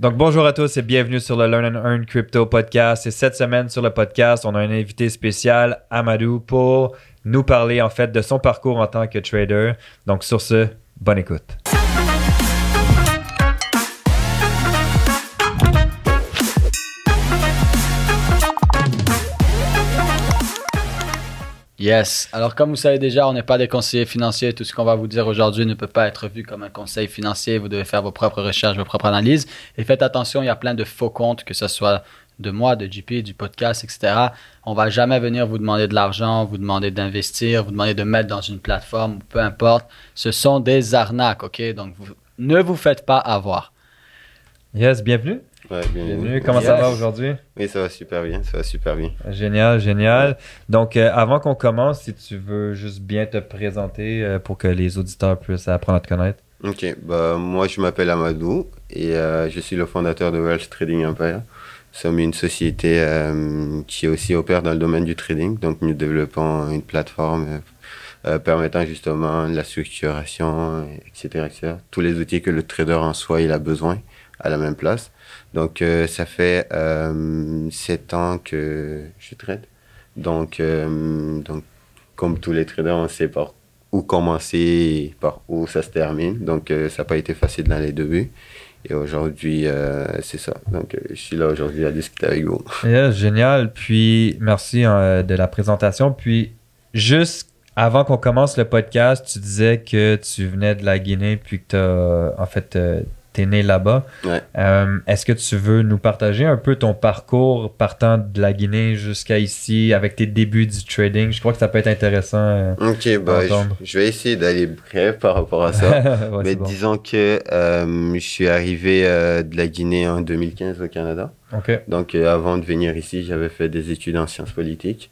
Donc, bonjour à tous et bienvenue sur le Learn and Earn Crypto Podcast. Et cette semaine, sur le podcast, on a un invité spécial, Amadou, pour nous parler en fait de son parcours en tant que trader. Donc, sur ce, bonne écoute. Yes. Alors, comme vous savez déjà, on n'est pas des conseillers financiers. Tout ce qu'on va vous dire aujourd'hui ne peut pas être vu comme un conseil financier. Vous devez faire vos propres recherches, vos propres analyses. Et faites attention, il y a plein de faux comptes, que ce soit de moi, de JP, du podcast, etc. On va jamais venir vous demander de l'argent, vous demander d'investir, vous demander de mettre dans une plateforme, peu importe. Ce sont des arnaques, OK? Donc, ne vous faites pas avoir. Yes, bienvenue. Ouais, bienvenue. Comment ça va aujourd'hui? Oui, ça va super bien, ça va super bien. Génial, génial. Donc, euh, avant qu'on commence, si tu veux juste bien te présenter euh, pour que les auditeurs puissent apprendre à te connaître. Ok, bah, moi je m'appelle Amadou et euh, je suis le fondateur de Wealth Trading Empire. Nous sommes une société qui aussi opère dans le domaine du trading, donc nous développons une plateforme permettant justement la structuration, etc., etc. Tous les outils que le trader en soi il a besoin à la même place. Donc, euh, ça fait euh, sept ans que je trade. Donc, euh, donc, comme tous les traders, on sait par où commencer, par où ça se termine. Donc, ça n'a pas été facile dans les débuts. Et aujourd'hui, c'est ça. Donc, je suis là aujourd'hui à discuter avec vous. génial. Puis, merci de la présentation. Puis, juste avant qu'on commence le podcast, tu disais que tu venais de la Guinée, puis que tu as, en fait, tu es né là-bas. Euh, est-ce que tu veux nous partager un peu ton parcours partant de la Guinée jusqu'à ici avec tes débuts du trading? Je crois que ça peut être intéressant. Euh, ok, bah, je, vais essayer d'aller bref par rapport à ça. Mais disons que euh, je suis arrivé de la Guinée en 2015 au Canada. Donc avant de venir ici, j'avais fait des études en sciences politiques.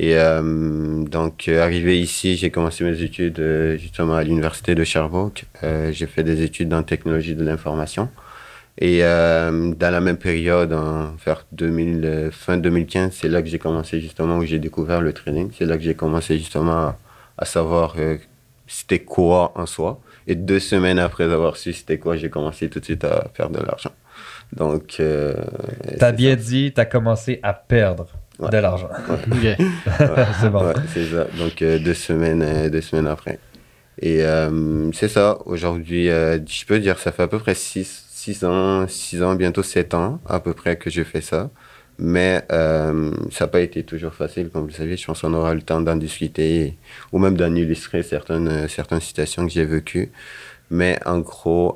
Et euh, donc, euh, arrivé ici, j'ai commencé mes études euh, justement à l'université de Sherbrooke. j'ai fait des études en technologie de l'information. Et dans la même période, en vers 2000, fin 2015, c'est là que j'ai commencé justement, où j'ai découvert le trading. C'est là que j'ai commencé justement à, savoir c'était quoi en soi. Et deux semaines après avoir su c'était quoi, j'ai commencé tout de suite à faire de l'argent. Donc. T'as bien dit, t'as commencé à perdre. De l'argent. c'est bon. c'est ça. Donc, euh, deux, semaines, euh, deux semaines après. Et euh, c'est ça. Aujourd'hui, je peux dire, ça fait à peu près 6 six, ans, 6 ans, bientôt 7 ans à peu près que je fais ça. Mais ça n'a pas été toujours facile, comme vous savez. Je pense qu'on aura le temps d'en discuter ou même d'en illustrer certaines, certaines situations que j'ai vécues. Mais en gros,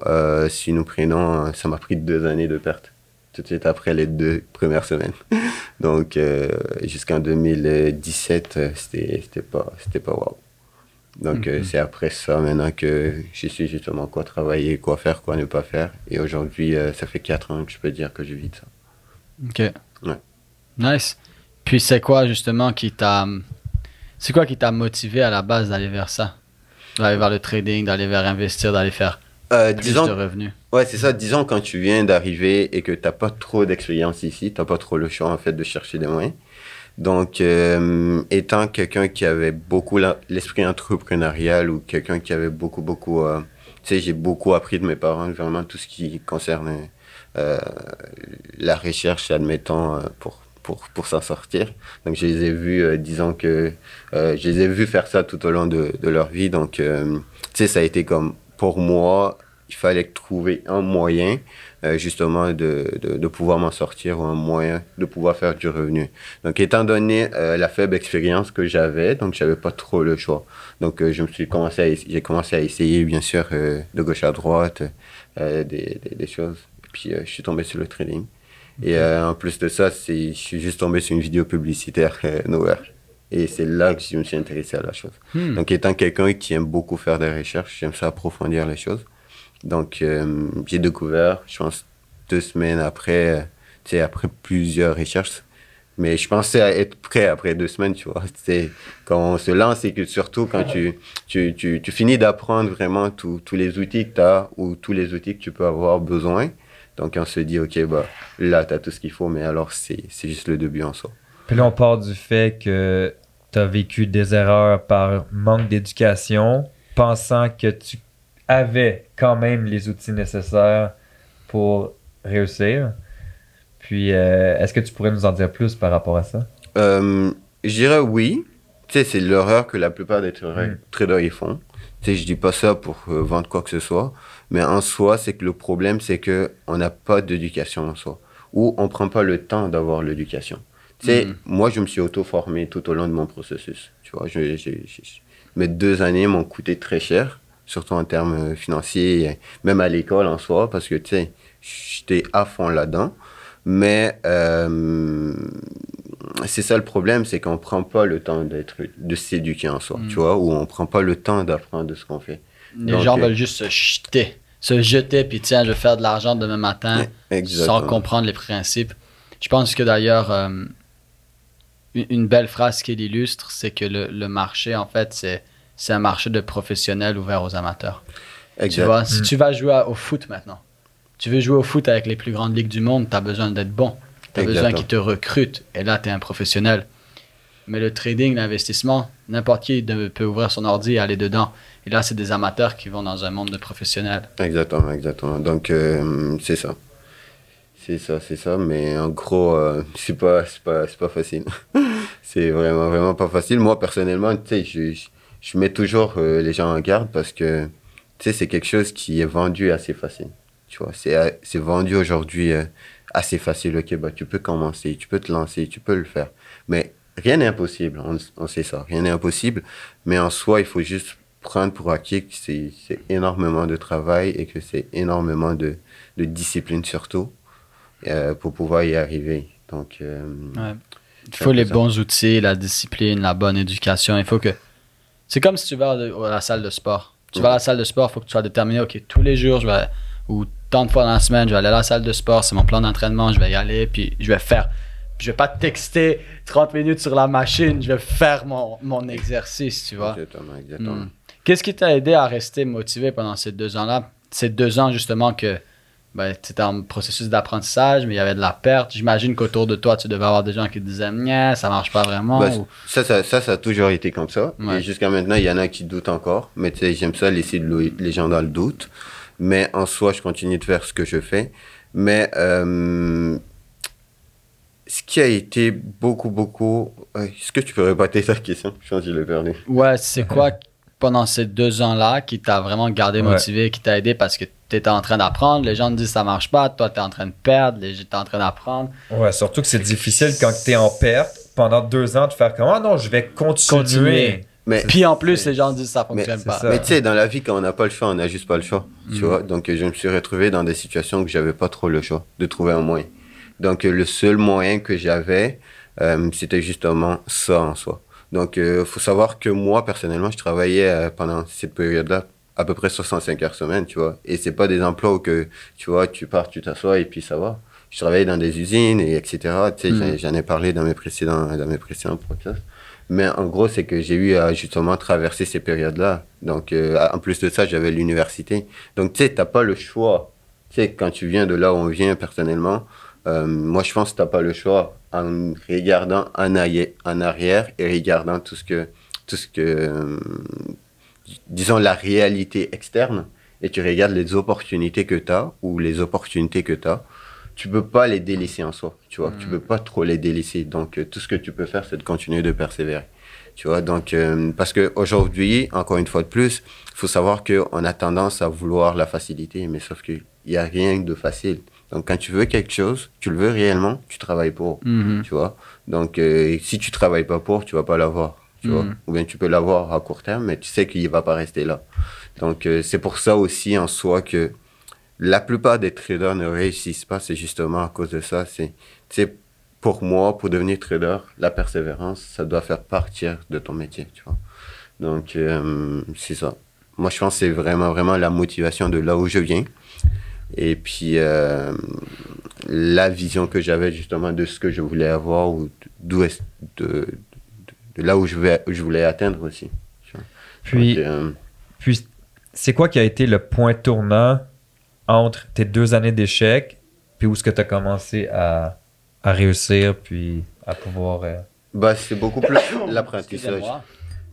si nous prenons, ça m'a pris deux années de perte tout de suite après les deux premières semaines. Donc, euh, jusqu'en 2017, euh, c'était pas, pas wow. Donc, euh, mm-hmm. c'est après ça maintenant que je sais justement quoi travailler, quoi faire, quoi ne pas faire. Et aujourd'hui, ça fait quatre ans que je peux dire que je vis de ça. Ok. Ouais. Nice. Puis, c'est quoi justement qui t'a. C'est quoi qui t'a motivé à la base d'aller vers ça? D'aller vers le trading, d'aller vers investir, d'aller faire euh, plus disons, de revenus. Ouais, c'est ça. Disons, quand tu viens d'arriver et que tu n'as pas trop d'expérience ici, tu n'as pas trop le choix, en fait, de chercher des moyens. Donc, euh, étant quelqu'un qui avait beaucoup l'esprit entrepreneurial ou quelqu'un qui avait beaucoup, beaucoup... Euh, tu sais, j'ai beaucoup appris de mes parents, vraiment tout ce qui concerne euh, la recherche, admettons, pour, pour, pour s'en sortir. Donc, je les ai vus, disons que... je les ai vus faire ça tout au long de, de leur vie. Donc, tu sais, ça a été comme pour moi, il fallait trouver un moyen euh, justement de, de, pouvoir m'en sortir ou un moyen de pouvoir faire du revenu. Donc, étant donné euh, la faible expérience que j'avais, donc j'avais pas trop le choix. Donc, euh, je me suis commencé j'ai commencé à essayer, bien sûr, de gauche à droite, des, des, des, choses. Et puis, je suis tombé sur le trading. Et en plus de ça, je suis juste tombé sur une vidéo publicitaire Nowhere. Et c'est là que je me suis intéressé à la chose. Hmm. Donc, étant quelqu'un qui aime beaucoup faire des recherches, j'aime ça approfondir les choses. Donc, euh, j'ai découvert, je pense, deux semaines après, tu sais, après plusieurs recherches. Mais je pensais être prêt après deux semaines, tu vois. C'est quand on se lance et que surtout quand tu, tu, tu, tu finis d'apprendre vraiment tous les outils que tu as ou tous les outils que tu peux avoir besoin. Donc, on se dit, OK, bah, là, tu as tout ce qu'il faut, mais alors, c'est juste le début en soi. Puis là, on part du fait que tu as vécu des erreurs par manque d'éducation, pensant que tu avais quand même les outils nécessaires pour réussir. Puis, euh, est-ce que tu pourrais nous en dire plus par rapport à ça? Euh, je dirais oui. Tu sais, c'est l'erreur que la plupart des tra- Mm. traders font. Tu sais, je dis pas ça pour euh, vendre quoi que ce soit, mais en soi, c'est que le problème, c'est que on n'a pas d'éducation en soi, ou on prend pas le temps d'avoir l'éducation. Tu sais, Mm. moi, je me suis auto-formé tout au long de mon processus. Tu vois, je- mes deux années m'ont coûté très cher, surtout en termes euh, financiers, même à l'école en soi, parce que tu sais, j'étais à fond là-dedans. Mais euh, c'est ça le problème, c'est qu'on prend pas le temps d'être, de s'éduquer en soi, Mm. tu vois, ou on prend pas le temps d'apprendre de ce qu'on fait. Les Donc, gens euh, veulent juste se jeter. Se jeter, puis tiens, je vais faire de l'argent demain matin. Exactement. sans comprendre les principes. Je pense que d'ailleurs, euh, une belle phrase qui l'illustre, c'est que le, le marché, en fait, c'est, c'est un marché de professionnels ouvert aux amateurs. Tu Exact. vois, si Mm. tu vas jouer au foot maintenant, tu veux jouer au foot avec les plus grandes ligues du monde, tu as besoin d'être bon. Tu as besoin qu'ils te recrutent. Et là, tu es un professionnel. Mais le trading, l'investissement, n'importe qui de- peut ouvrir son ordi et aller dedans. Et là, c'est des amateurs qui vont dans un monde de professionnels. Exactement, exactement. Donc, euh, c'est ça. C'est ça, c'est ça. Mais en gros, euh, c'est pas, pas, facile. c'est vraiment, vraiment pas facile. Moi, personnellement, tu sais, je, je, mets toujours euh, les gens en garde parce que, tu sais, c'est quelque chose qui est vendu assez facile. Tu vois, c'est, euh, vendu aujourd'hui euh, assez facile. Ok, bah, tu peux commencer, tu peux te lancer, tu peux le faire. Mais rien n'est impossible. On, on sait ça. Rien n'est impossible. Mais en soi, il faut juste prendre pour acquis que c'est c'est énormément de travail et que c'est énormément de, de discipline surtout euh, pour pouvoir y arriver. Donc, euh, Ouais. Il faut les bons outils, la discipline, la bonne éducation. Il faut que. C'est comme si tu vas à la salle de sport. Tu vas à la salle de sport, il faut que tu sois déterminé. Ok, tous les jours, je vais. Ou tant de fois dans la semaine, je vais aller à la salle de sport. C'est mon plan d'entraînement. Je vais y aller, puis je vais faire. Je vais pas texter 30 minutes sur la machine. Je vais faire mon, mon exercice, tu vois. exactement, exactement. Hmm. Qu'est-ce qui t'a aidé à rester motivé pendant ces deux ans-là? Ces deux ans, justement, que ben, tu étais en processus d'apprentissage, mais il y avait de la perte. J'imagine qu'autour de toi, tu devais avoir des gens qui te disaient ça marche pas vraiment. Ou- ça, ça, ça, ça a toujours été comme ça. Ouais. Et jusqu'à maintenant, il y en a qui doutent encore. Mais tu sais, j'aime ça laisser de les gens dans le doute. Mais en soi, je continue de faire ce que je fais. Mais euh, ce qui a été beaucoup, beaucoup. euh, Est-ce que tu peux répéter ta question? Je pense que je l'ai perdu. Ouais, c'est quoi pendant ces deux ans-là qui t'a vraiment gardé Ouais. motivé, qui t'a aidé? Parce que tu étais en train d'apprendre, les gens te disent ça marche pas, toi tu es en train de perdre, les gens t'es en train d'apprendre. Ouais, surtout que c'est difficile quand tu es en perte pendant deux ans de faire comme Ah non, je vais continuer. Continuer. Mais, Puis en plus, les gens disent ça fonctionne c'est pas. ça. mais tu sais, dans la vie, quand on n'a pas le choix, on n'a juste pas le choix. Tu Mhm. vois? Donc, euh, je me suis retrouvé dans des situations où j'avais pas trop le choix de trouver un moyen. Donc, euh, le seul moyen que j'avais, euh, c'était justement ça en soi. Donc, il faut savoir que moi, personnellement, je travaillais euh, pendant cette période-là à peu près 65 heures semaine, tu vois. Et c'est pas des emplois où que, tu vois, tu pars, tu t'assois et puis ça va. Je travaillais dans des usines et etc. Tu sais, Mhm. j'en- ai parlé dans mes précédents, dans mes précédents podcasts. Mais en gros, c'est que j'ai eu à justement traverser ces périodes-là. Donc, euh, en plus de ça, j'avais l'université. Donc, tu sais, t'as pas le choix. Tu sais, quand tu viens de là où on vient personnellement, euh, moi, je pense que t'as pas le choix en regardant en, en arrière et regardant tout ce que, tout ce que, euh, disons, la réalité externe et tu regardes les opportunités que tu as ou les opportunités que tu as, tu peux pas les délaisser en soi, tu vois. Tu Mm. peux pas trop les délaisser. Donc, euh, tout ce que tu peux faire, c'est de continuer de persévérer. Tu vois, donc, euh, parce qu'aujourd'hui, encore une fois de plus, il faut savoir qu'on a tendance à vouloir la facilité, mais sauf qu'il n'y a rien de facile. Donc, quand tu veux quelque chose, tu le veux réellement, tu travailles pour, Mhm. tu vois. Donc, euh, si tu travailles pas pour, tu vas pas l'avoir, tu vois. Mhm. Ou bien tu peux l'avoir à court terme, mais tu sais qu'il va pas rester là. Donc, euh, c'est pour ça aussi en soi que la plupart des traders ne réussissent pas, c'est justement à cause de ça. C'est, tu sais, pour moi, pour devenir trader, la persévérance, ça doit faire partir de ton métier, tu vois. Donc, euh, c'est ça. Moi, je pense que c'est vraiment, vraiment la motivation de là où je viens. Et puis, euh, la vision que j'avais justement de ce que je voulais avoir ou d'où est de, de, là où je, vais, où je voulais atteindre aussi. Puis, euh, puis c'est quoi qui a été le point tournant entre tes deux années d'échec, puis où est-ce que tu as commencé à, à réussir, puis à pouvoir. euh, bah, c'est beaucoup plus l'apprentissage.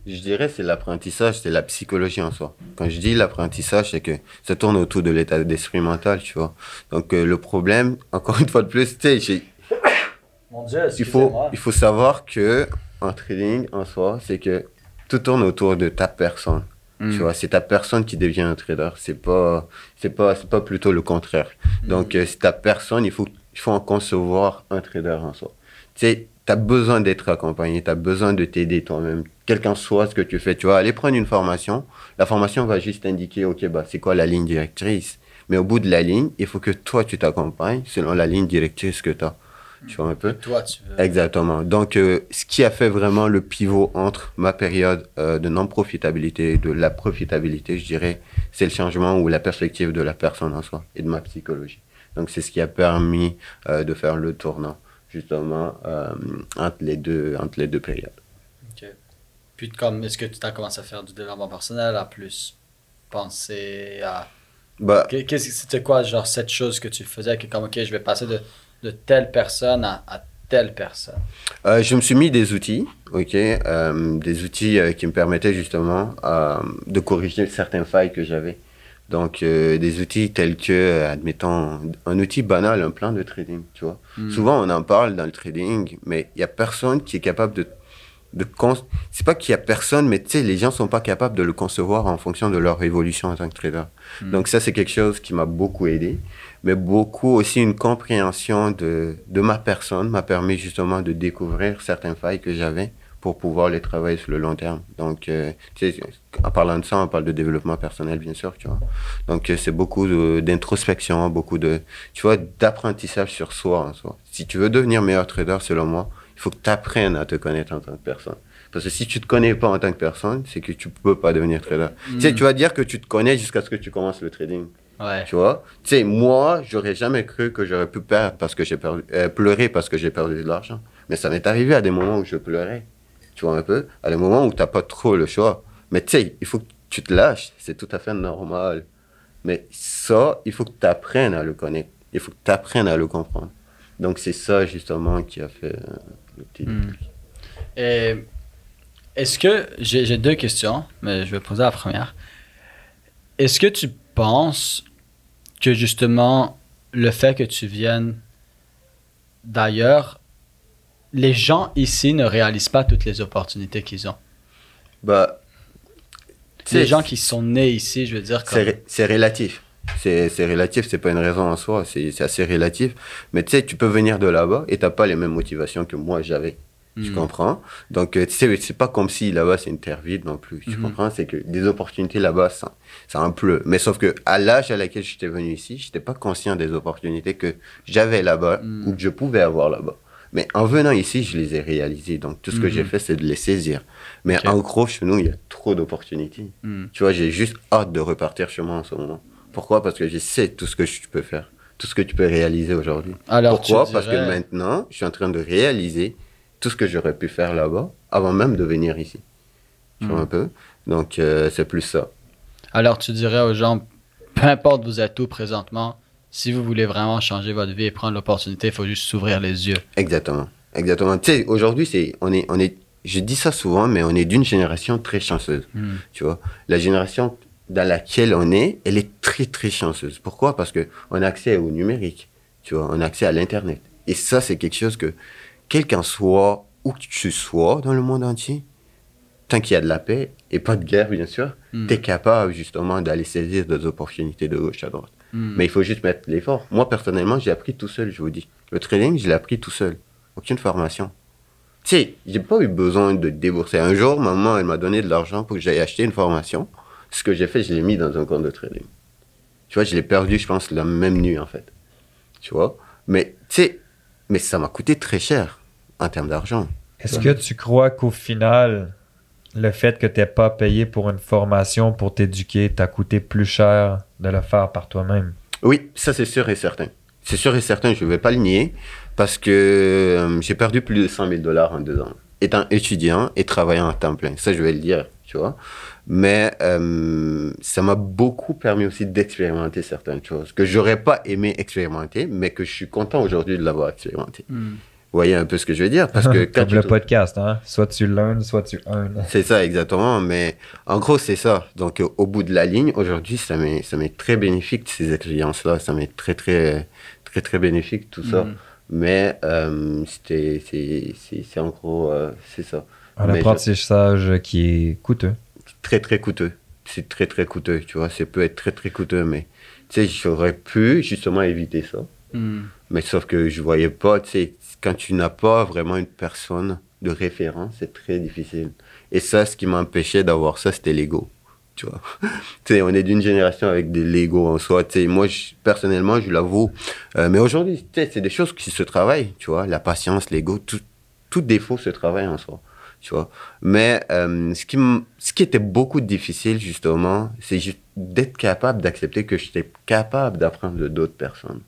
Je dirais c'est l'apprentissage, c'est la psychologie en soi. Quand je dis l'apprentissage, c'est que ça tourne autour de l'état d'esprit mental, tu vois. Donc euh, le problème, encore une fois de plus, tu sais, il faut, il faut savoir que en trading en soi, c'est que tout tourne autour de ta personne. Hmm. Tu vois, c'est ta personne qui devient un trader. C'est pas, c'est pas, c'est pas plutôt le contraire. Donc, euh, c'est ta personne. Il faut, il faut en concevoir un trader en soi. Tu sais, t'as besoin d'être accompagné. T'as besoin de t'aider toi-même. Quel qu'en soit ce que tu fais. Tu vas aller prendre une formation. La formation va juste indiquer, OK, bah, c'est quoi la ligne directrice? Mais au bout de la ligne, il faut que toi, tu t'accompagnes selon la ligne directrice que tu as. Tu vois un peu? Toi, tu veux. Exactement. Donc, euh, ce qui a fait vraiment le pivot entre ma période euh, de non-profitabilité et de la profitabilité, je dirais, c'est le changement ou la perspective de la personne en soi et de ma psychologie. Donc, c'est ce qui a permis euh, de faire le tournant, justement, entre, les deux, entre les deux périodes. Ok. Puis, est-ce que tu as commencé à faire du développement personnel, à plus penser à. Bah, Qu'est- Qu'est-ce que c'était quoi, genre, cette chose que tu faisais, que comme, ok, je vais passer de, de telle personne à, à telle personne. Euh, je me suis mis des outils, ok, euh, des outils euh, qui me permettaient justement de corriger certaines failles que j'avais. Donc, des outils tels que, admettons, un outil banal, un plan de trading, tu vois. Hmm. Souvent, on en parle dans le trading, mais il n'y a personne qui est capable de... de. C'est pas qu'il y a personne, mais tu sais, les gens sont pas capables de le concevoir en fonction de leur évolution en tant que trader. Hmm. Donc, ça, c'est quelque chose qui m'a beaucoup aidé mais beaucoup aussi une compréhension de, de ma personne m'a permis justement de découvrir certaines failles que j'avais pour pouvoir les travailler sur le long terme. Donc, euh, tu sais, en parlant de ça, on parle de développement personnel, bien sûr, tu vois. Donc, euh, c'est beaucoup d'introspection, beaucoup de, tu vois, d'apprentissage sur soi en soi. Si tu veux devenir meilleur trader, selon moi, il faut que tu apprennes à te connaître en tant que personne. Parce que si tu te connais pas en tant que personne, c'est que tu peux pas devenir trader. Tu sais, tu vas dire que tu te connais jusqu'à ce que tu commences le trading. Ouais. Tu vois? Tu sais, moi, j'aurais jamais cru que j'aurais pu perdre parce que j'ai perdu, euh, pleurer parce que j'ai perdu de l'argent. Mais ça m'est arrivé à des moments où je pleurais. Tu vois un peu? À des moments où tu n'as pas trop le choix. Mais tu sais, il faut que tu te lâches. C'est tout à fait normal. Mais ça, il faut que tu apprennes à le connaître. Il faut que tu apprennes à le comprendre. Donc, c'est ça, justement, qui a fait euh, Et est-ce que j'ai deux questions, mais je vais poser la première. Est-ce que tu penses que justement le fait que tu viennes d'ailleurs, les gens ici ne réalisent pas toutes les opportunités qu'ils ont? Bah, Les gens qui sont nés ici, je veux dire, comme, C'est ré- c'est relatif. C'est relatif, c'est pas une raison en soi, c'est assez relatif. Mais tu sais, tu peux venir de là-bas et t'as pas les mêmes motivations que moi j'avais. Tu Hmm. comprends? Donc, euh, tu sais, c'est pas comme si là-bas c'est une terre vide non plus. Tu Mhm. comprends? C'est que des opportunités là-bas, ça, ça en pleut. Mais sauf que à l'âge à laquelle j'étais venu ici, j'étais pas conscient des opportunités que j'avais là-bas Mhm. ou que je pouvais avoir là-bas. Mais en venant ici, je les ai réalisées. Donc, tout ce que j'ai fait, c'est de les saisir. Mais en gros, chez nous, il y a trop d'opportunités. Hmm. Tu vois, j'ai juste hâte de repartir chez moi en ce moment. Pourquoi? Parce que je sais tout ce que tu peux faire, tout ce que tu peux réaliser aujourd'hui. Pourquoi? Parce que maintenant, je suis en train de réaliser tout ce que j'aurais pu faire là-bas avant même de venir ici. Tu vois Hmm. un peu? Donc, euh, c'est plus ça. Alors, tu dirais aux gens, peu importe vous êtes où présentement, si vous voulez vraiment changer votre vie et prendre l'opportunité, il faut juste s'ouvrir les yeux. Exactement. Exactement. Tu sais, aujourd'hui, c'est, on est, on est, je dis ça souvent, mais on est d'une génération très chanceuse. Hmm. Tu vois, la génération dans laquelle on est, elle est très très chanceuse. Pourquoi? Parce que on a accès au numérique. Tu vois, on a accès à l'internet. Et ça, c'est quelque chose que, quel qu'en soit où que tu sois dans le monde entier, tant qu'il y a de la paix et pas de guerre, bien sûr, Hmm. tu es capable justement d'aller saisir des opportunités de gauche à droite. Hmm. Mais il faut juste mettre l'effort. Moi, personnellement, j'ai appris tout seul, je vous dis. Le trading, je l'ai appris tout seul. Aucune formation. Tu sais, j'ai pas eu besoin de débourser. Un jour, maman, elle m'a donné de l'argent pour que j'aille acheter une formation. Ce que j'ai fait, je l'ai mis dans un compte de trading. Tu vois, je l'ai perdu, je pense, la même nuit, en fait. Tu vois? Mais, tu sais, mais ça m'a coûté très cher en termes d'argent. Est-ce que tu crois qu'au final, le fait que tu n'aies pas payé pour une formation pour t'éduquer t'a coûté plus cher de le faire par toi-même? Oui, ça c'est sûr et certain. C'est sûr et certain, je ne vais pas le nier, parce que euh, j'ai perdu plus de 100 000 dollars en deux ans, étant étudiant et travaillant en temps plein. Ça, je vais le dire, tu vois. Mais euh, ça m'a beaucoup permis aussi d'expérimenter certaines choses que j'aurais pas aimé expérimenter, mais que je suis content aujourd'hui de l'avoir expérimenté. Hmm. Vous voyez un peu ce que je veux dire? Parce que quand Comme tu le podcast, hein? Soit tu learns, soit tu earn. C'est ça, exactement. Mais en gros, c'est ça. Donc, euh, au bout de la ligne, aujourd'hui, ça m'est, ça m'est très bénéfique, ces expériences-là. Ça m'est très, très, très, très bénéfique, tout ça. Mhm. Mais euh, c'était, c'est, c'est, c'est en gros, euh, c'est ça. Un Mais je- apprentissage qui est coûteux. Très, très coûteux. C'est très, très coûteux, tu vois. Ça peut être très, très coûteux, mais tu sais, j'aurais pu justement éviter ça. Hmm. Mais sauf que je voyais pas, tu sais, quand tu n'as pas vraiment une personne de référence, c'est très difficile. Et ça, ce qui m'empêchait d'avoir ça, c'était l'ego. Tu vois. tu sais, on est d'une génération avec des Lego en soi. Tu sais, moi, je- personnellement, je l'avoue. Euh, mais aujourd'hui, tu sais, c'est des choses qui se travaillent, tu vois. La patience, l'ego, tout, tout défaut se travaille en soi. Tu vois. Mais euh, ce, qui ce qui était beaucoup difficile, justement, c'est juste d'être capable d'accepter que j'étais capable d'apprendre de d'autres personnes.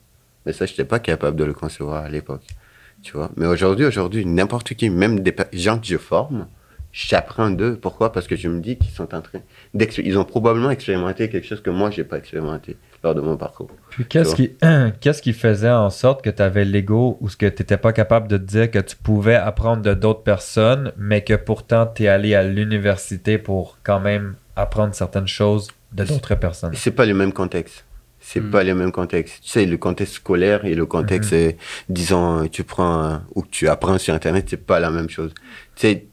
Mais ça, je n'étais pas capable de le concevoir à l'époque. Tu vois. Mais aujourd'hui, aujourd'hui, n'importe qui, même des gens que je forme, j'apprends d'eux. Pourquoi? Parce que je me dis qu'ils sont en train Ils ont probablement expérimenté quelque chose que moi, j'ai pas expérimenté de mon parcours. Puis qu'est-ce qui, qu'est-ce qui faisait en sorte que tu avais l'ego ou ce que tu n'étais pas capable de te dire que tu pouvais apprendre de d'autres personnes, mais que pourtant tu es allé à l'université pour quand même apprendre certaines choses de d'autres personnes? C'est pas le même contexte. C'est Mm. pas le même contexte. Tu sais, le contexte scolaire et le contexte, euh, disons, euh, tu prends euh, ou que tu apprends sur Internet, c'est pas la même chose. Tu sais,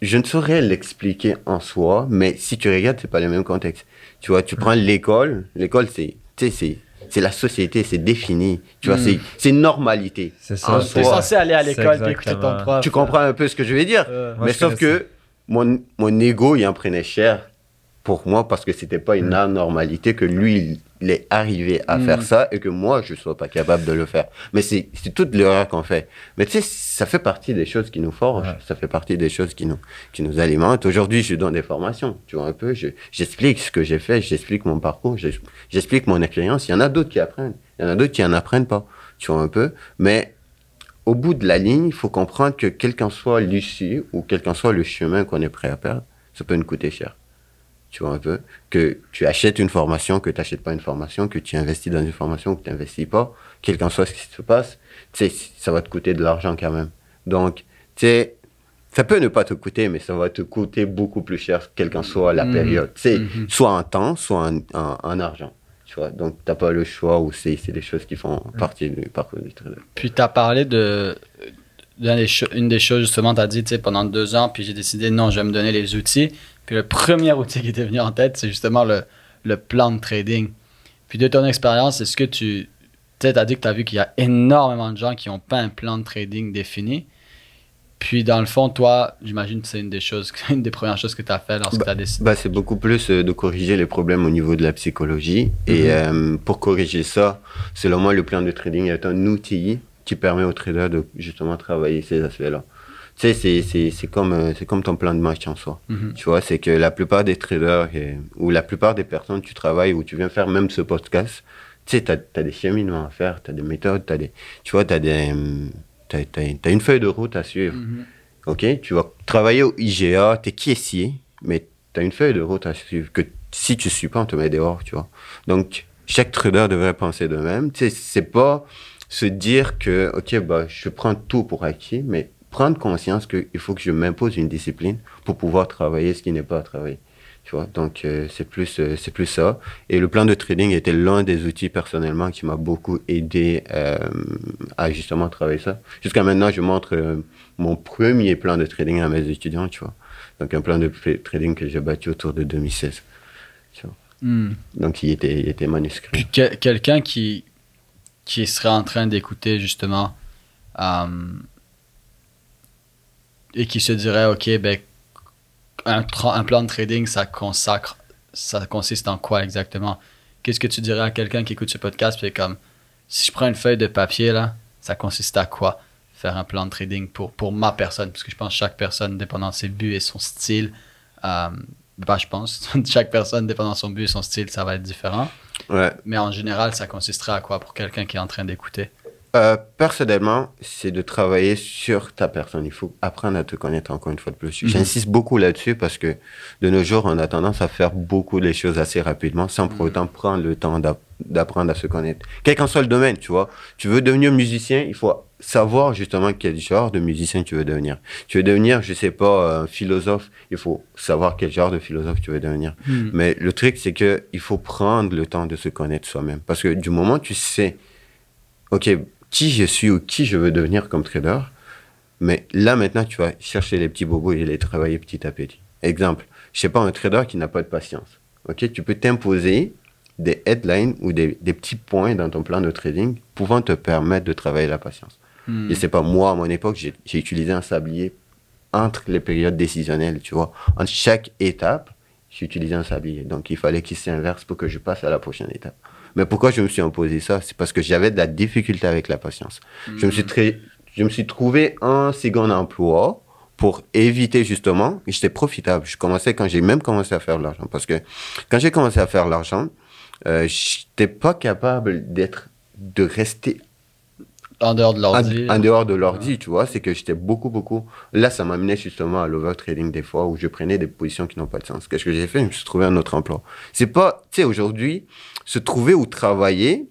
je ne saurais l'expliquer en soi, mais si tu regardes, c'est pas le même contexte. Tu vois, tu prends l'école, l'école, c'est, tu c'est, c'est la société, c'est défini. Tu vois, Mm. c'est, c'est une normalité. C'est ça. T'es soi. censé aller à l'école et écouter ton prof. Tu comprends un peu ce que je veux dire? Euh, mais sauf que mon, mon ego, il en prenait cher pour moi parce que c'était pas une anormalité que lui, il, est arrivé à Mm. faire ça et que moi, je sois pas capable de le faire. Mais c'est c'est toute l'erreur qu'on fait. Mais tu sais, ça fait partie des choses qui nous forgent, Ouais. ça fait partie des choses qui nous, qui nous alimentent. Aujourd'hui, je donne des formations, tu vois un peu, je- j'explique ce que j'ai fait, j'explique mon parcours, j'ex- j'explique mon expérience. Il y en a d'autres qui apprennent, il y en a d'autres qui en apprennent pas, tu vois un peu. Mais au bout de la ligne, il faut comprendre que quel qu'en soit l'issue ou quel qu'en soit le chemin qu'on est prêt à perdre, ça peut nous coûter cher. Tu vois un peu Que tu achètes une formation, que tu n'achètes pas une formation, que tu investis dans une formation, que tu n'investis pas, quel qu'en soit ce qui se passe, tu sais, ça va te coûter de l'argent quand même. Donc, tu sais, ça peut ne pas te coûter, mais ça va te coûter beaucoup plus cher, quelle qu'en soit la Mhm. période. Tu sais, Mhm. soit en temps, soit en, en- en argent. Tu vois, donc tu n'as pas le choix ou c'est c'est des choses qui font partie du parcours du trader. Puis tu as parlé de. cho- une des choses, justement, tu as dit, tu sais, pendant deux ans, puis j'ai décidé, non, je vais me donner les outils. Puis le premier outil qui était venu en tête, c'est justement le, le plan de trading. Puis de ton expérience, est-ce que tu. As dit que tu as vu qu'il y a énormément de gens qui n'ont pas un plan de trading défini. Puis dans le fond, toi, j'imagine que c'est une des choses, une des premières choses que tu as fait lorsque tu as décidé. Bah, c'est beaucoup plus euh, de corriger les problèmes au niveau de la psychologie. Et euh, pour corriger ça, selon moi, le plan de trading est un outil qui permet aux traders de justement travailler ces aspects-là. Tu sais, c'est- comme, euh, comme ton plan de match en soi. Mhm. Tu vois, c'est que la plupart des traders ou la plupart des personnes, tu travailles ou tu viens faire même ce podcast, tu sais, tu as, des cheminements à faire, tu as des méthodes, t'as des, tu vois, tu as, as, une feuille de route à suivre. Mhm. OK? Tu vas travailler au IGA, tu es caissier, mais tu as une feuille de route à suivre que si tu ne suis pas, on te met dehors, tu vois. Donc, chaque trader devrait penser de même. Tu sais, c'est pas se dire que, OK, bah, je prends tout pour acquis, mais prendre conscience qu'il faut que je m'impose une discipline pour pouvoir travailler ce qui n'est pas à travailler. Tu vois, donc euh, c'est plus, euh, c'est plus ça. Et le plan de trading était l'un des outils personnellement qui m'a beaucoup aidé euh, à justement travailler ça. Jusqu'à maintenant, je montre mon premier plan de trading à mes étudiants, tu vois. Donc un plan de trading que j'ai battu autour de 2016. Hmm. Donc il était, il était manuscrit. Que- quelqu'un qui, qui serait en train d'écouter justement et qui se dirait ok ben un, plan de trading ça consacre ça consiste en quoi exactement? Qu'est-ce que tu dirais à quelqu'un qui écoute ce podcast puis comme si je prends une feuille de papier là ça consiste à quoi faire un plan de trading pour, pour ma personne? Parce que je pense que chaque personne dépendant de ses buts et son style euh, bah, je pense chaque personne dépendant de son but et son style ça va être différent. Ouais. mais en général, ça consisterait à quoi pour quelqu'un qui est en train d'écouter? Euh, personnellement, c'est de travailler sur ta personne. Il faut apprendre à te connaître encore une fois de plus. Mhm. J'insiste beaucoup là-dessus parce que de nos jours, on a tendance à faire beaucoup les choses assez rapidement sans pour Mhm. autant prendre le temps d'a- d'apprendre à se connaître. Quel qu'en soit le domaine, tu vois. Tu veux devenir musicien, il faut savoir justement quel genre de musicien tu veux devenir. Tu veux devenir, je sais pas, un philosophe, il faut savoir quel genre de philosophe tu veux devenir. Hmm. Mais le truc, c'est que il faut prendre le temps de se connaître soi-même. Parce que du moment où tu sais, OK, qui je suis ou qui je veux devenir comme trader, mais là, maintenant, tu vas chercher les petits bobos et les travailler petit à petit. Exemple, je sais pas, un trader qui n'a pas de patience. OK, tu peux t'imposer des headlines ou des, des petits points dans ton plan de trading pouvant te permettre de travailler la patience. Hmm. Je sais pas, moi, à mon époque, j'ai j'ai utilisé un sablier entre les périodes décisionnelles, tu vois. Entre chaque étape, j'ai utilisé un sablier. Donc, il fallait qu'il s'inverse pour que je passe à la prochaine étape. Mais pourquoi je me suis imposé ça? C'est parce que j'avais de la difficulté avec la patience. Je, me suis très, je me suis trouvé un second emploi pour éviter justement, j'étais profitable. Je commençais quand j'ai même commencé à faire de l'argent. Parce que quand j'ai commencé à faire de l'argent, euh, j'étais pas capable d'être, de rester En dehors de en, l'ordi. en dehors de l'ordi, tu vois, c'est que j'étais beaucoup, beaucoup. Là, ça m'amenait justement à l'overtrading des fois où je prenais des positions qui n'ont pas de sens. Qu'est-ce que j'ai fait? Je me suis trouvé un autre emploi. C'est pas, tu sais, aujourd'hui, se trouver ou travailler,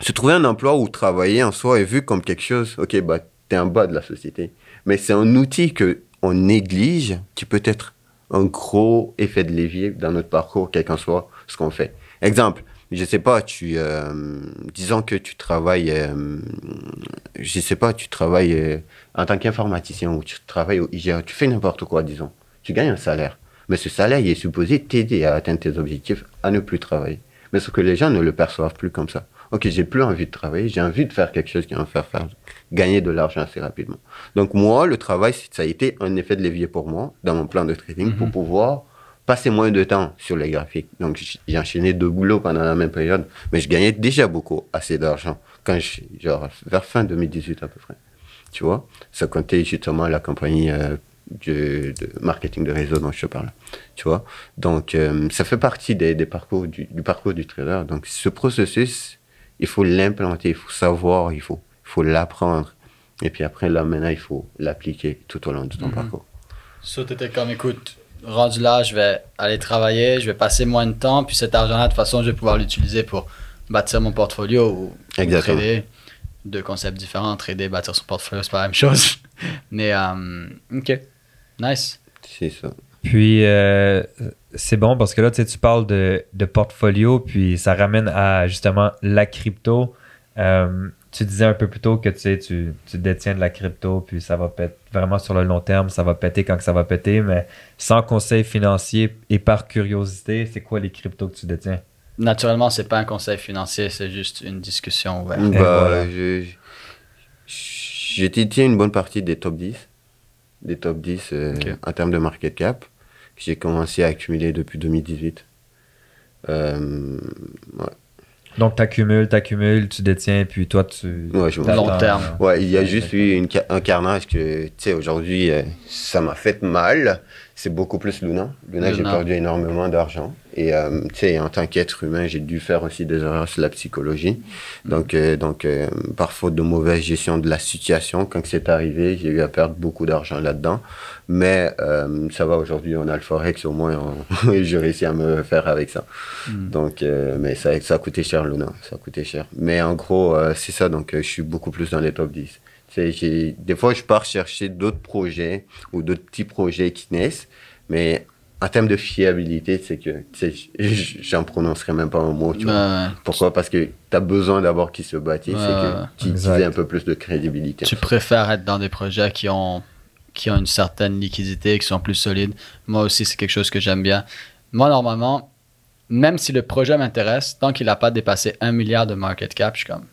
se trouver un emploi ou travailler en soi est vu comme quelque chose, ok, bah, t'es en bas de la société. Mais c'est un outil que on néglige qui peut être un gros effet de levier dans notre parcours, quel qu'en soit ce qu'on fait. Exemple, je sais pas, tu, euh, disons que tu travailles, euh, je sais pas, tu travailles euh, en tant qu'informaticien ou tu travailles au IGA, tu fais n'importe quoi, disons. Tu gagnes un salaire. Mais ce salaire, il est supposé t'aider à atteindre tes objectifs, à ne plus travailler. Mais ce que les gens ne le perçoivent plus comme ça. Ok, j'ai plus envie de travailler, j'ai envie de faire quelque chose qui va me faire, faire gagner de l'argent assez rapidement. Donc moi, le travail, ça a été un effet de levier pour moi dans mon plan de trading pour pouvoir passer moins de temps sur les graphiques. Donc j'ai enchaîné deux boulots pendant la même période, mais je gagnais déjà beaucoup, assez d'argent, quand je, genre vers fin 2018 à peu près. Tu vois, ça comptait justement la compagnie euh, de, de marketing de réseau dont je te parle. Tu vois, donc euh, ça fait partie des, des parcours du, du parcours du trader. Donc ce processus, il faut l'implanter, il faut savoir, il faut, il faut l'apprendre. Et puis après, là, maintenant, il faut l'appliquer tout au long de ton parcours. So, t'étais comme, écoute, rendu là, je vais aller travailler, je vais passer moins de temps, puis cet argent-là, de toute façon, je vais pouvoir l'utiliser pour bâtir mon portfolio ou, ou Exactement. trader. Deux concepts différents, trader, bâtir son portfolio, c'est pas la même chose. Mais, euh, ok, nice. C'est ça. Puis, euh, c'est bon parce que là, tu sais, tu parles de, de portfolio, puis ça ramène à justement la crypto. Euh, tu disais un peu plus tôt que tu, sais, tu, tu détiens de la crypto, puis ça va péter vraiment sur le long terme, ça va péter quand que ça va péter, mais sans conseil financier et par curiosité, c'est quoi les cryptos que tu détiens? Naturellement, c'est pas un conseil financier, c'est juste une discussion ouverte. Bah, voilà. je, je détiens une bonne partie des top 10, des top 10 euh, en termes de market cap, que j'ai commencé à accumuler depuis 2018. Euh, ouais. Donc, tu accumules, tu accumules, tu détiens, puis toi, tu. Ouais, je- Long terme. Ouais, il y a juste eu une ca- un carnage que, tu sais, aujourd'hui, euh, ça m'a fait mal. C'est beaucoup plus Luna. Luna, j'ai perdu énormément d'argent. Et, euh, tu sais, en tant qu'être humain, j'ai dû faire aussi des erreurs sur la psychologie. Donc, euh, donc euh, par faute de mauvaise gestion de la situation, quand c'est arrivé, j'ai eu à perdre beaucoup d'argent là-dedans. Mais euh, ça va aujourd'hui, on a le Forex, au moins, j'ai réussi à me faire avec ça. Mm. Donc, mais ça, ça a coûté cher, Luna. Ça a coûté cher. Mais en gros, c'est ça. Donc, je suis beaucoup plus dans les top 10. Des fois, je pars chercher d'autres projets ou d'autres petits projets qui naissent. Mais en termes de fiabilité, c'est que, j'en prononcerai même pas un mot. Tu vois. Ouais, Pourquoi? Parce que tu as besoin d'abord qu'ils se bâtissent Ouais, et Exact. utilises un peu plus de crédibilité. tu préfères être dans des projets qui ont, qui ont une certaine liquidité, qui sont plus solides. Moi aussi, c'est quelque chose que j'aime bien. Moi, normalement, même si le projet m'intéresse, tant qu'il n'a pas dépassé un milliard de market cap, je suis comme.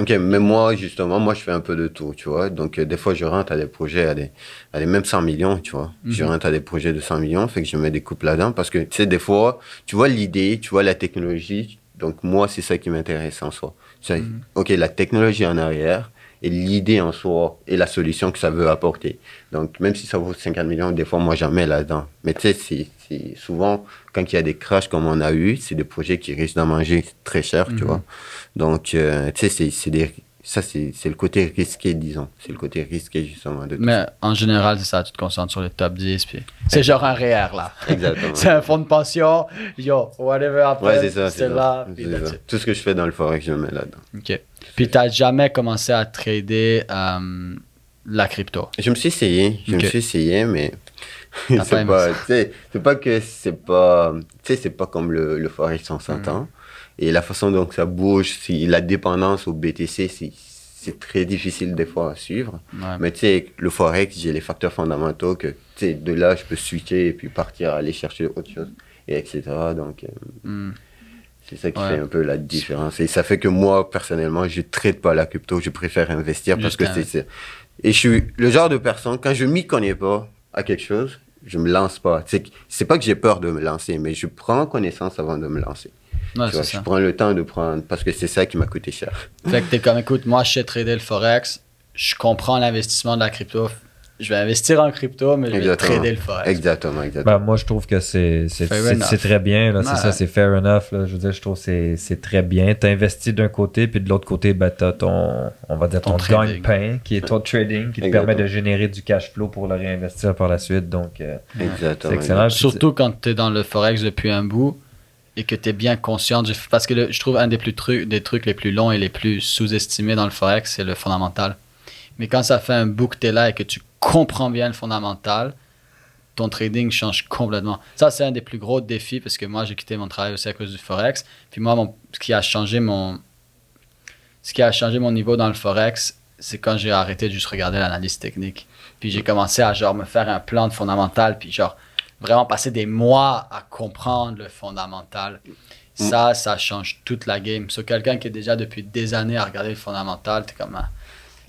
Ok, mais moi, justement, moi, je fais un peu de tout, tu vois. Donc, euh, des fois, je rentre à des projets, à des, à des même 100 millions, tu vois. Je Mhm. rentre à des projets de 100 millions, fait que je mets des coupes là-dedans parce que, tu sais, des fois, tu vois l'idée, tu vois la technologie. Donc, moi, c'est ça qui m'intéresse en soi. Mhm. Ok, la technologie en arrière et l'idée en soi et la solution que ça veut apporter. Donc, même si ça vaut 50 millions, des fois, moi, j'en mets là-dedans. Mais tu sais, c'est- souvent, quand il y a des crashs comme on a eu, c'est des projets qui risquent d'en manger très cher, tu Mhm. vois. Donc, euh, tu sais, c'est- c'est des, ça, c'est le côté risqué, disons. C'est le côté risqué, justement. De Mais en général, c'est ça, tu te concentres sur le top 10. Puis... C'est genre un REER, là. Exactement. c'est un fonds de pension. Yo, whatever après. Ouais, c'est ça. Là. ça. ça. Tout ce que je fais dans le forex, je le mets là-dedans. OK. Puis t'as jamais commencé à trader euh, la crypto. Je me suis essayé, je me suis essayé, mais c'est pas, c'est pas que c'est pas, c'est pas comme le, le forex on s'entend. Et la façon dont ça bouge, si la dépendance au BTC, c'est, très difficile des fois à suivre. Ouais. Mais tu sais, le forex, j'ai les facteurs fondamentaux que, tu sais, de là, je peux switcher et puis partir aller chercher autre chose et etc. Donc, euh, Hmm. c'est ça qui Ouais. fait un peu la différence. Et ça fait que moi, personnellement, je ne trade pas la crypto, je préfère investir parce que c'est. Et je suis le genre de personne, quand je m'y connais pas à quelque chose, je me lance pas. C'est pas que j'ai peur de me lancer, mais je prends connaissance avant de me lancer. Ouais, vois, je prends le temps de prendre, parce que c'est ça qui m'a coûté cher. Fait que t'es comme, écoute, moi, je sais trader le forex. Je comprends l'investissement de la crypto. Je vais investir en crypto, mais je vais trader le forex. Exactement, exactement. Ben, moi, je trouve que c'est très bien. là, C'est Ouais. ça, c'est fair enough. là. Je veux dire, je trouve que c'est- c'est très bien. Tu investi d'un côté, puis de l'autre côté, ben, tu as ton, on va dire, Ton ton, trading. gagne-pain, qui est ton trading, qui te Exactement. permet de générer du cash flow pour le réinvestir par la suite. Donc, euh, exactement. c'est excellent. Surtout quand tu es dans le forex depuis un bout et que tu es bien conscient du. Parce que le- je trouve un des, plus trucs, des trucs les plus longs et les plus sous-estimés dans le forex, c'est le fondamental. Mais quand ça fait un bout que tu es là et que tu comprends bien le fondamental, ton trading change complètement. Ça, c'est un des plus gros défis parce que moi, j'ai quitté mon travail aussi à cause du forex. Puis moi, mon- ce qui a changé mon. Ce qui a changé mon niveau dans le forex, c'est quand j'ai arrêté de juste regarder l'analyse technique. Puis j'ai commencé à genre me faire un plan de fondamental, puis genre vraiment passer des mois à comprendre le fondamental. Ça, ça change toute la game. Sur quelqu'un qui est déjà depuis des années à regarder le fondamental, t'es comme. ah,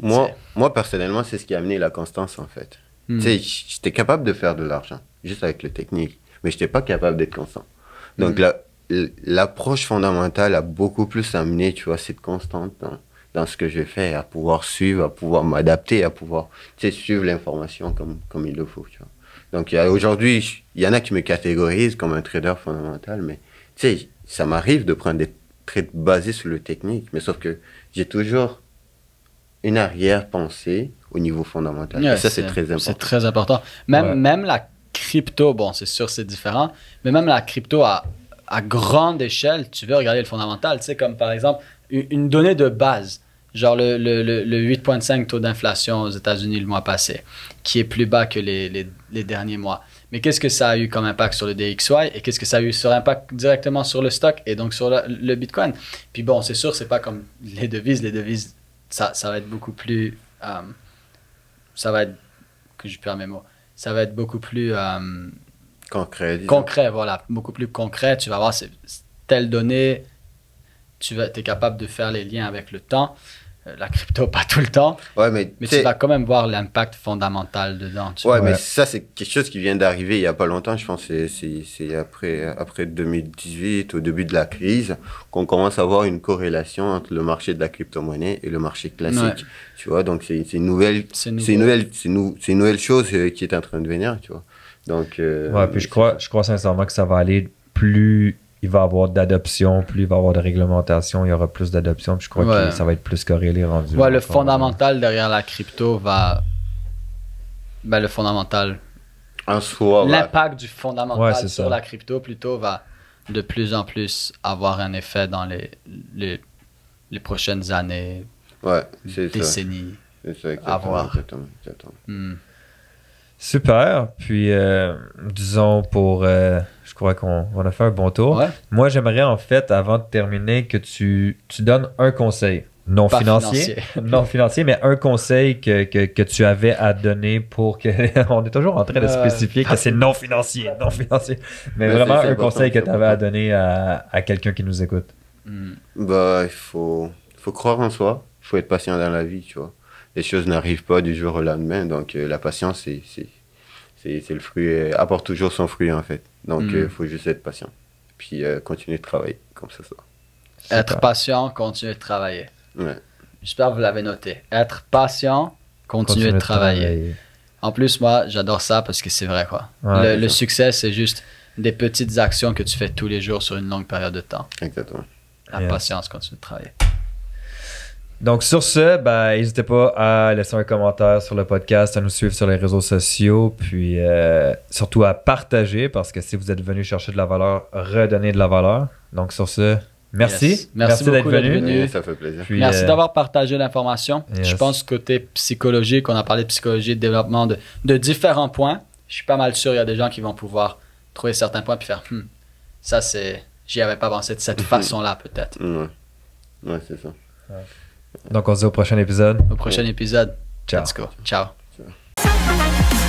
Moi, moi, personnellement, c'est ce qui a amené la constance, en fait. hmm. Tu sais, j'étais capable de faire de l'argent, juste avec le technique, mais j'étais pas capable d'être constant. Donc, Mhm. la- l'approche fondamentale a beaucoup plus amené, tu vois, cette constante dans, dans ce que je fais, à pouvoir suivre, à pouvoir m'adapter, à pouvoir, tu sais, suivre l'information comme, comme il le faut, tu vois. Donc, il y a- aujourd'hui, il y en a qui me catégorisent comme un trader fondamental, mais, tu sais, ça m'arrive de prendre des trades basés sur le technique, mais sauf que j'ai toujours une arrière-pensée au niveau fondamental. Et ça, c'est très important. C'est très important. Même, Ouais. même la crypto, bon, c'est sûr, c'est différent, mais même la crypto à, à grande échelle, tu veux regarder le fondamental. Tu sais, comme par exemple, une, une donnée de base, genre le, le, le, le 8,5 taux d'inflation aux États-Unis le mois passé, qui est plus bas que les, les, les derniers mois. Mais qu'est-ce que ça a eu comme impact sur le DXY et qu'est-ce que ça a eu sur impact directement sur le stock et donc sur le, le Bitcoin? Puis bon, c'est sûr, c'est pas comme les devises. Les devises, ça, ça va être beaucoup plus. euh, ça va être. Que je perds mes mots. Ça va être beaucoup plus euh, Concret. disons. concret, voilà. Beaucoup plus concret. Tu vas voir telle donnée. Tu vas, es capable de faire les liens avec le temps. Euh, La crypto, pas tout le temps. Ouais, mais, Mais tu vas quand même voir l'impact fondamental dedans. tu ouais, vois. mais ça, c'est quelque chose qui vient d'arriver il n'y a pas longtemps. Je pense que c'est- après, après 2018, au début de la crise, qu'on commence à voir une corrélation entre le marché de la crypto-monnaie et le marché classique. Ouais. Tu vois, donc c'est c'est une nouvelle, C'est une nouvelle, c'est nou- c'est une nouvelle chose euh, qui est en train de venir, tu vois. Donc, euh, Ouais, puis je crois, je crois sincèrement que ça va aller plus il va avoir d'adoption, plus il va y avoir de réglementation, il y aura plus d'adoption, puis je crois Ouais. que ça va être plus corrélé rendu. Ouais, le fondamental derrière la crypto va. Ben, le fondamental. en soi, ouais. L'impact du fondamental Ouais, sur ça. la crypto plutôt va de plus en plus avoir un effet dans les, les, les prochaines années, décennies. C'est ça, exactement, voir. exactement, exactement. Hmm. Super. Puis, euh, disons, pour. euh, je crois qu'on on a fait un bon tour. Ouais. Moi, j'aimerais, en fait, avant de terminer, que tu, tu donnes un conseil. Non Pas financier, non financier, mais un conseil que, que, que tu avais à donner pour que. on est toujours en train de Ouais. spécifier que c'est non financier, non financier. Mais Mais vraiment, un conseil que tu avais à donner à, à quelqu'un qui nous écoute. Hmm. Bah, il faut, faut croire en soi, il faut être patient dans la vie, tu vois. Les choses n'arrivent pas du jour au lendemain, donc euh, la patience, c'est, c'est, le fruit, euh, apporte toujours son fruit en fait. Donc il Mm. faut juste être patient. Puis euh, continuer de travailler, comme ça. ça. Être patient, continuer de travailler. Ouais. J'espère que vous l'avez noté. Être patient, continuer de travailler. En plus, moi, j'adore ça parce que c'est vrai, quoi. Ouais, le succès, c'est juste des petites actions que tu fais tous les jours sur une longue période de temps. Exactement. La patience, continuer de travailler. Donc, sur ce, ben, n'hésitez pas à laisser un commentaire sur le podcast, à nous suivre sur les réseaux sociaux, puis euh, surtout à partager parce que si vous êtes venu chercher de la valeur, redonnez de la valeur. Donc, sur ce, merci. Yes. Merci d'être venu. venu. Oui, ça fait plaisir. Puis, Merci euh, d'avoir partagé l'information. Yes. Je pense côté psychologique, on a parlé de psychologie, de développement, de, de différents points. Je suis pas mal sûr, il y a des gens qui vont pouvoir trouver certains points puis faire, Hmm, ça c'est, j'y avais pas pensé de cette façon-là peut-être. Ouais, ouais c'est ça. Donc, on se dit au prochain épisode. Au prochain épisode, Ciao. let's go. Ciao. Ciao.